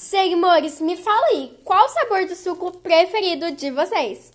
Senhores, me fala aí, qual o sabor do suco preferido de vocês?